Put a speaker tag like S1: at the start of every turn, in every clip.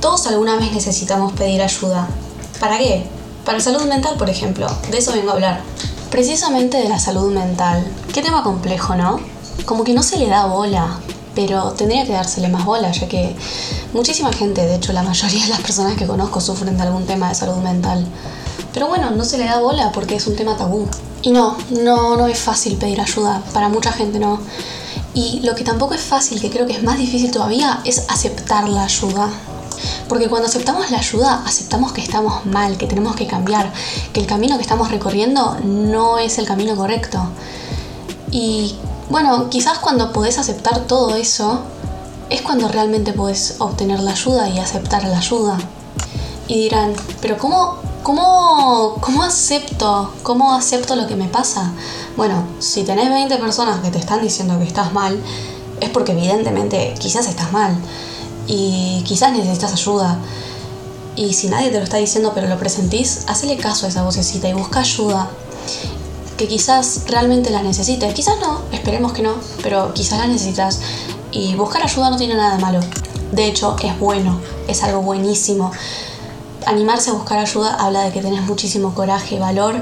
S1: Todos alguna vez necesitamos pedir ayuda. ¿Para qué? Para salud mental, por ejemplo. De eso vengo a hablar. Precisamente de la salud mental. Qué tema complejo, ¿no? Como que no se le da bola, pero tendría que dársele más bola, ya que muchísima gente, de hecho la mayoría de las personas que conozco sufren de algún tema de salud mental. Pero bueno, no se le da bola porque es un tema tabú. Y no, no, no es fácil pedir ayuda, para mucha gente no. Y lo que tampoco es fácil, que creo que es más difícil todavía, es aceptar la ayuda. Porque cuando aceptamos la ayuda, aceptamos que estamos mal, que tenemos que cambiar, que el camino que estamos recorriendo no es el camino correcto. Y bueno, quizás cuando podés aceptar todo eso, es cuando realmente podés obtener la ayuda y aceptar la ayuda. Y dirán, pero ¿cómo ¿Cómo, ¿Cómo acepto? ¿Cómo acepto lo que me pasa? Bueno, si tenés 20 personas que te están diciendo que estás mal, es porque evidentemente quizás estás mal y quizás necesitas ayuda. Y si nadie te lo está diciendo pero lo presentís, hacele caso a esa vocecita y busca ayuda. Que quizás realmente la necesites. Quizás no, esperemos que no, pero quizás la necesitas. Y buscar ayuda no tiene nada de malo. De hecho, es bueno, es algo buenísimo animarse a buscar ayuda habla de que tenés muchísimo coraje valor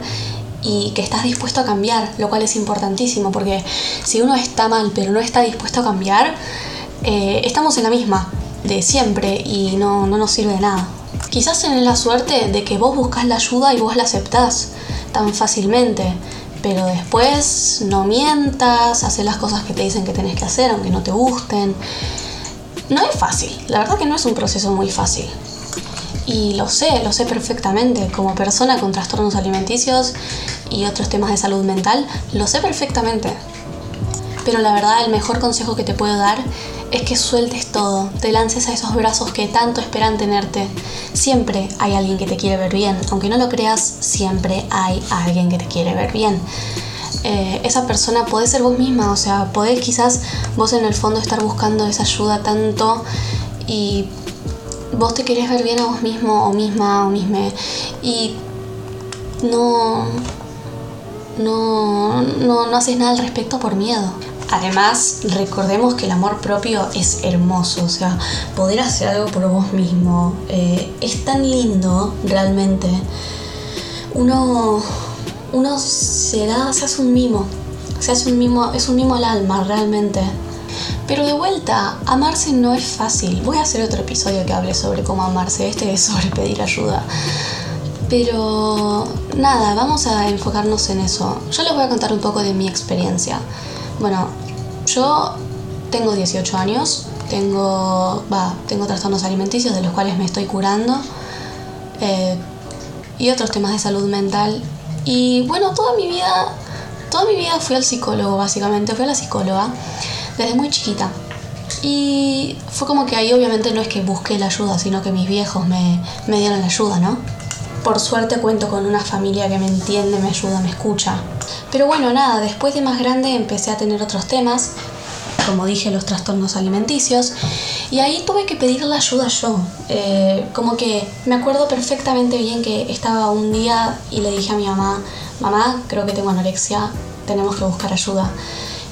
S1: y que estás dispuesto a cambiar, lo cual es importantísimo, porque si uno está mal pero no está dispuesto a cambiar, eh, estamos en la misma de siempre y no, no nos sirve de nada. Quizás tenés la suerte de que vos buscas la ayuda y vos la aceptás tan fácilmente, pero después no mientas, haces las cosas que te dicen que tenés que hacer, aunque no te gusten. No es fácil, la verdad que no es un proceso muy fácil. Y lo sé, lo sé perfectamente. Como persona con trastornos alimenticios y otros temas de salud mental, lo sé perfectamente. Pero la verdad, el mejor consejo que te puedo dar es que sueltes todo, te lances a esos brazos que tanto esperan tenerte. Siempre hay alguien que te quiere ver bien, aunque no lo creas, siempre hay alguien que te quiere ver bien. Eh, esa persona puede ser vos misma, o sea, podés quizás vos en el fondo estar buscando esa ayuda tanto y vos te querés ver bien a vos mismo o misma o misma y no, no, no, haces nada al respecto por miedo. Además, recordemos que el amor propio es hermoso, o sea, poder hacer algo por vos mismo eh, es tan lindo realmente. Uno, uno se da, se hace un mimo, se hace un mimo, es un mimo al alma realmente. Pero de vuelta, amarse no es fácil. Voy a hacer otro episodio que hable sobre cómo amarse. Este es sobre pedir ayuda. Pero nada, vamos a enfocarnos en eso. Yo les voy a contar un poco de mi experiencia. Bueno, yo tengo 18 años, tengo, va, tengo trastornos alimenticios de los cuales me estoy curando eh, y otros temas de salud mental. Y bueno, toda mi vida, toda mi vida fui al psicólogo, básicamente, fui a la psicóloga desde muy chiquita. Y fue como que ahí obviamente no es que busqué la ayuda, sino que mis viejos me, me dieron la ayuda, ¿no? Por suerte cuento con una familia que me entiende, me ayuda, me escucha. Pero bueno, nada, después de más grande empecé a tener otros temas, como dije, los trastornos alimenticios, y ahí tuve que pedir la ayuda yo. Eh, como que me acuerdo perfectamente bien que estaba un día y le dije a mi mamá, mamá, creo que tengo anorexia, tenemos que buscar ayuda.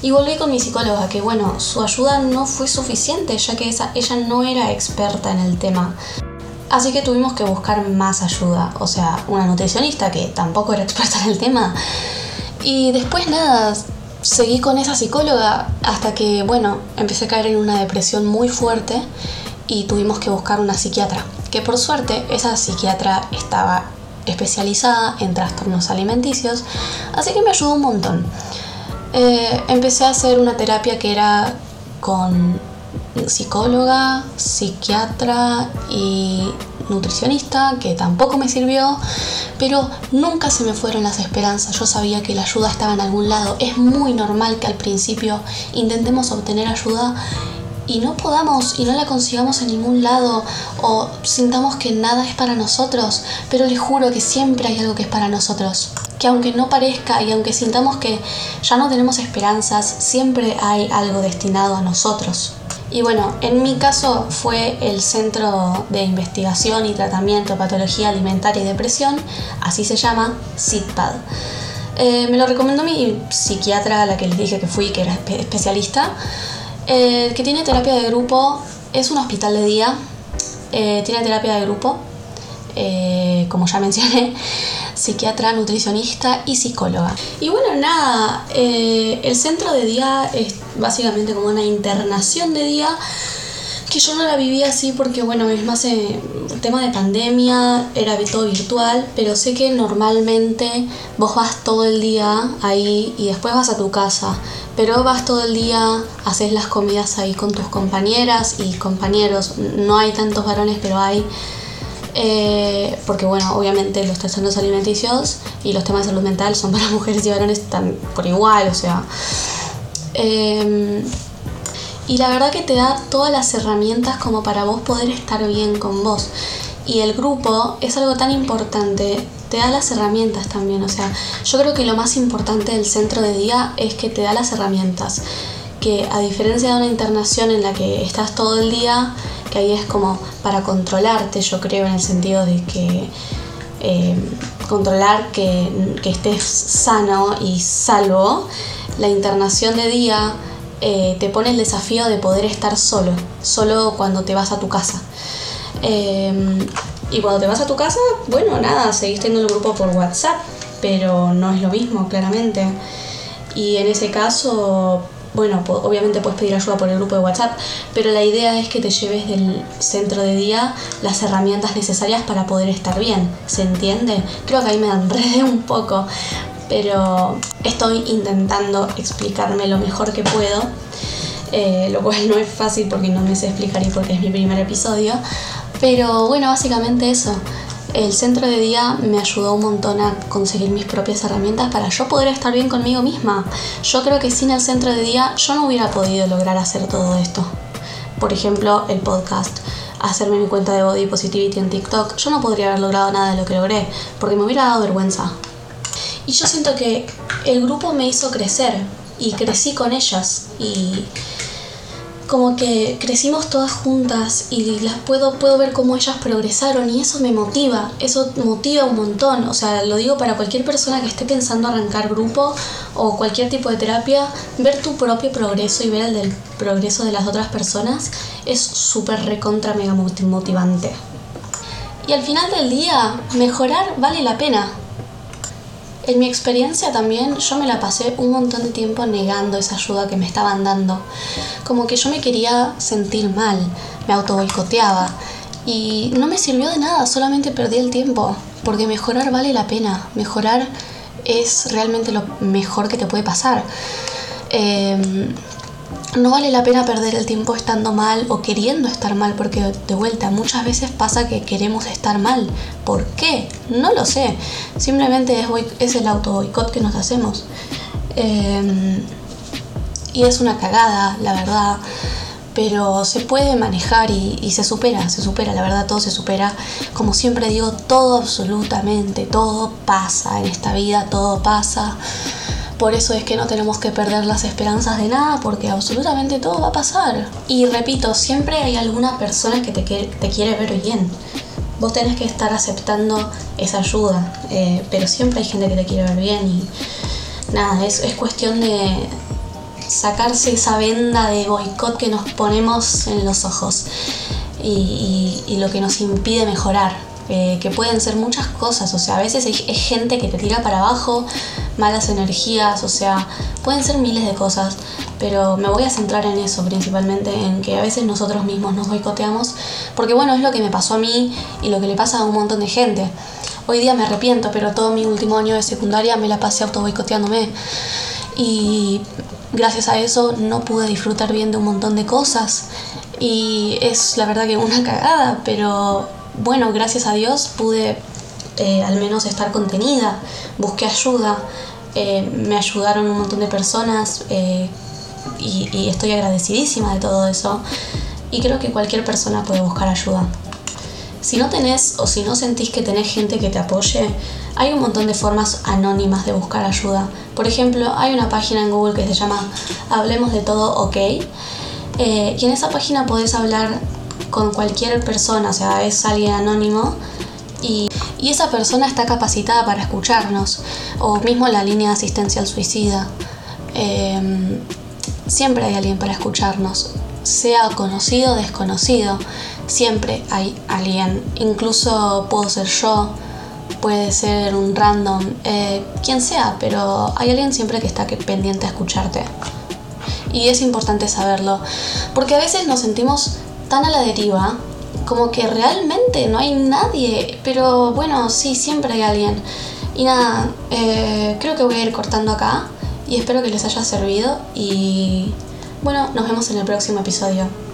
S1: Y volví con mi psicóloga, que bueno, su ayuda no fue suficiente, ya que esa, ella no era experta en el tema. Así que tuvimos que buscar más ayuda, o sea, una nutricionista que tampoco era experta en el tema. Y después nada, seguí con esa psicóloga hasta que, bueno, empecé a caer en una depresión muy fuerte y tuvimos que buscar una psiquiatra. Que por suerte esa psiquiatra estaba especializada en trastornos alimenticios, así que me ayudó un montón. Eh, empecé a hacer una terapia que era con psicóloga, psiquiatra y nutricionista, que tampoco me sirvió, pero nunca se me fueron las esperanzas. Yo sabía que la ayuda estaba en algún lado. Es muy normal que al principio intentemos obtener ayuda y no podamos y no la consigamos en ningún lado o sintamos que nada es para nosotros, pero les juro que siempre hay algo que es para nosotros que aunque no parezca y aunque sintamos que ya no tenemos esperanzas, siempre hay algo destinado a nosotros. Y bueno, en mi caso fue el Centro de Investigación y Tratamiento de Patología Alimentaria y Depresión, así se llama, CITPAD. Eh, me lo recomendó mi psiquiatra, a la que les dije que fui, que era especialista, eh, que tiene terapia de grupo, es un hospital de día, eh, tiene terapia de grupo, eh, como ya mencioné, psiquiatra, nutricionista y psicóloga. Y bueno, nada, eh, el centro de día es básicamente como una internación de día que yo no la viví así porque, bueno, es más eh, tema de pandemia, era todo virtual, pero sé que normalmente vos vas todo el día ahí y después vas a tu casa, pero vas todo el día, haces las comidas ahí con tus compañeras y compañeros, no hay tantos varones, pero hay eh, porque bueno, obviamente los trastornos alimenticios y los temas de salud mental son para mujeres y varones están por igual, o sea. Em, y la verdad que te da todas las herramientas como para vos poder estar bien con vos. Y el grupo es algo tan importante, te da las herramientas también, o sea, yo creo que lo más importante del centro de día es que te da las herramientas, que a diferencia de una internación en la que estás todo el día, que ahí es como para controlarte, yo creo, en el sentido de que eh, controlar que, estés sano y salvo, la internación de día eh, te pone el desafío de poder estar solo, solo cuando te vas a tu casa. Em, y cuando te vas a tu casa, bueno, nada, seguís teniendo el grupo por WhatsApp, pero no es lo mismo, claramente. Y en ese caso, bueno, obviamente puedes pedir ayuda por el grupo de WhatsApp, pero la idea es que te lleves del centro de día las herramientas necesarias para poder estar bien, ¿se entiende? Creo que ahí me enredé un poco, pero estoy intentando explicarme lo mejor que puedo, eh, lo cual no es fácil porque no me sé explicar y porque es mi primer episodio, pero bueno, básicamente eso el centro de día me ayudó un montón a conseguir mis propias herramientas para yo poder estar bien conmigo misma. Yo creo que sin el centro de día yo no hubiera podido lograr hacer todo esto. Por ejemplo, el podcast, hacerme mi cuenta de Body Positivity en TikTok. Yo no podría haber logrado nada de lo que logré porque me hubiera dado vergüenza. Y yo siento que el grupo me hizo crecer y crecí con ellas y como que crecimos todas juntas y las puedo, puedo ver cómo ellas progresaron y eso me motiva, eso motiva un montón, o sea, lo digo para cualquier persona que esté pensando arrancar grupo o cualquier tipo de terapia, ver tu propio progreso y ver el del progreso de las otras personas es súper recontra mega motivante. Y al final del día, mejorar vale la pena, en mi experiencia también yo me la pasé un montón de tiempo negando esa ayuda que me estaban dando. Como que yo me quería sentir mal, me auto boicoteaba y no me sirvió de nada, solamente perdí el tiempo, porque mejorar vale la pena, mejorar es realmente lo mejor que te puede pasar. Eh, no vale la pena perder el tiempo estando mal o queriendo estar mal, porque de vuelta muchas veces pasa que queremos estar mal. ¿Por qué? No lo sé. Simplemente es, es el auto boicot que nos hacemos. Em, y es una cagada, la verdad. Pero se puede manejar y, y se supera, se supera, la verdad todo se supera. Como siempre digo, todo absolutamente, todo pasa en esta vida, todo pasa. Por eso es que no tenemos que perder las esperanzas de nada porque absolutamente todo va a pasar. Y repito, siempre hay alguna persona que te, te quiere ver bien. Vos tenés que estar aceptando esa ayuda, eh, pero siempre hay gente que te quiere ver bien y nada, es, es cuestión de sacarse esa venda de boicot que nos ponemos en los ojos y, y lo que nos impide mejorar. Eh, que pueden ser muchas cosas, o sea, a veces es gente que te tira para abajo, malas energías, o sea, pueden ser miles de cosas, pero me voy a centrar en eso principalmente, en que a veces nosotros mismos nos boicoteamos, porque bueno, es lo que me pasó a mí y lo que le pasa a un montón de gente. Hoy día me arrepiento, pero todo mi último año de secundaria me la pasé auto boicoteándome. Y gracias a eso no pude disfrutar bien de un montón de cosas. Y es la verdad que una cagada, pero bueno, gracias a Dios pude eh, al menos estar contenida, busqué ayuda, eh, me ayudaron un montón de personas eh, y, estoy agradecidísima de todo eso y creo que cualquier persona puede buscar ayuda. Si no tenés o si no sentís que tenés gente que te apoye, hay un montón de formas anónimas de buscar ayuda. Por ejemplo, hay una página en Google que se llama Hablemos de todo ok. y en esa página podés hablar con cualquier persona, o sea, es alguien anónimo y, esa persona está capacitada para escucharnos, o mismo la línea de asistencia al suicida. Em, siempre hay alguien para escucharnos, sea conocido o desconocido. Siempre hay alguien, incluso puedo ser yo, puede ser un random, eh, quien sea, pero hay alguien siempre que está pendiente a escucharte. Y es importante saberlo, porque a veces nos sentimos tan a la deriva como que realmente no hay nadie, pero bueno, sí, siempre hay alguien. Y nada, eh, creo que voy a ir cortando acá y espero que les haya servido y bueno, nos vemos en el próximo episodio.